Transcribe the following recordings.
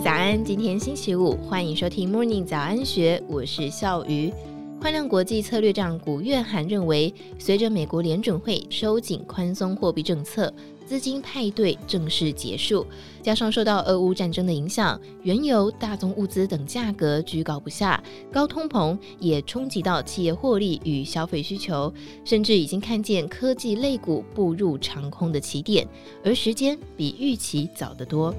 早安，今天星期五，欢迎收听 Morning 早安学，我是笑鱼。宽量国际策略长古月涵认为，随着美国联准会收紧宽松货币政策。资金派对正式结束，加上受到俄乌战争的影响，原油、大宗物资等价格居高不下，高通膨也冲击到企业获利与消费需求，甚至已经看见科技类股步入长空的起点，而时间比预期早得多。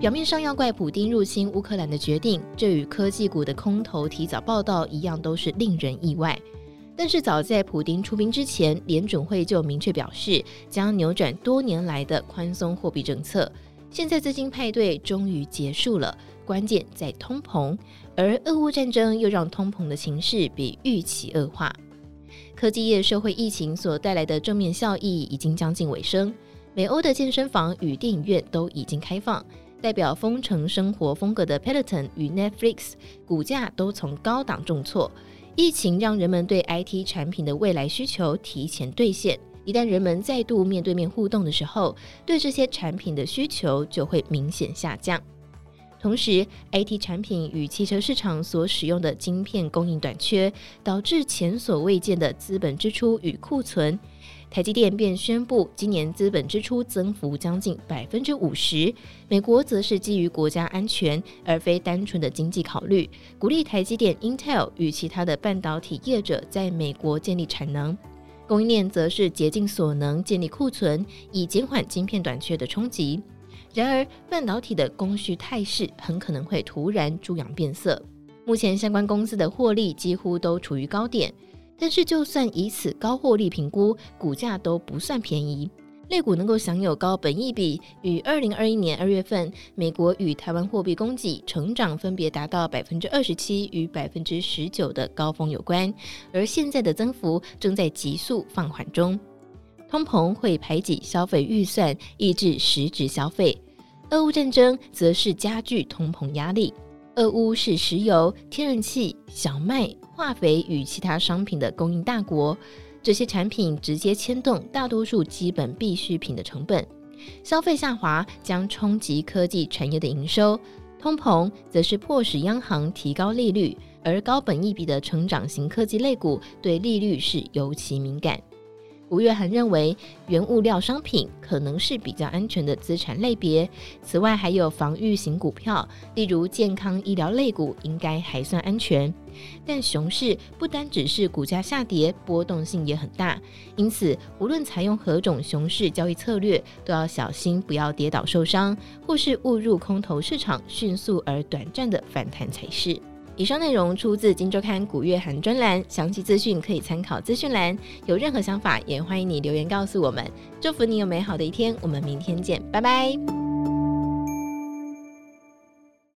表面上要怪普丁入侵乌克兰的决定，这与科技股的空头提早报道一样，都是令人意外。但是早在普丁出兵之前，联准会就明确表示将扭转多年来的宽松货币政策。现在资金派对终于结束了，关键在通膨，而俄乌战争又让通膨的情势比预期恶化。科技业社会疫情所带来的正面效益已经将近尾声，美欧的健身房与电影院都已经开放，代表丰城生活风格的 Peloton 与 Netflix 股价都从高档重挫。疫情让人们对 IT 产品的未来需求提前兑现，一旦人们再度面对面互动的时候，对这些产品的需求就会明显下降。同时，IT 产品与汽车市场所使用的晶片供应短缺，导致前所未见的资本支出与库存。台积电便宣布，今年资本支出增幅将近百分之五十。美国则是基于国家安全，而非单纯的经济考虑，鼓励台积电、Intel 与其他的半导体业者在美国建立产能。供应链则是竭尽所能建立库存，以减缓晶片短缺的冲击。然而，半导体的供需态势很可能会突然猪羊变色。目前相关公司的获利几乎都处于高点。但是，就算以此高获利评估，股价都不算便宜。类股能够享有高本益比，与二零二一年二月份美国与台湾货币供给成长分别达到百分之二十七与百分之十九的高峰有关，而现在的增幅正在急速放缓中。通膨会排挤消费预算，抑制实质消费；俄乌战争则是加剧通膨压力。俄乌是石油、天然气、小麦、化肥与其他商品的供应大国，这些产品直接牵动大多数基本必需品的成本。消费下滑将冲击科技产业的营收，通膨则是迫使央行提高利率，而高本益比的成长型科技类股对利率是尤其敏感。吴月涵认为，原物料商品可能是比较安全的资产类别。此外，还有防御型股票，例如健康医疗类股，应该还算安全。但熊市不单只是股价下跌，波动性也很大。因此，无论采用何种熊市交易策略，都要小心不要跌倒受伤，或是误入空头市场迅速而短暂的反弹才是。以上内容出自《金周刊》古月涵专栏，详细资讯可以参考资讯栏。有任何想法，也欢迎你留言告诉我们。祝福你有美好的一天，我们明天见，拜拜。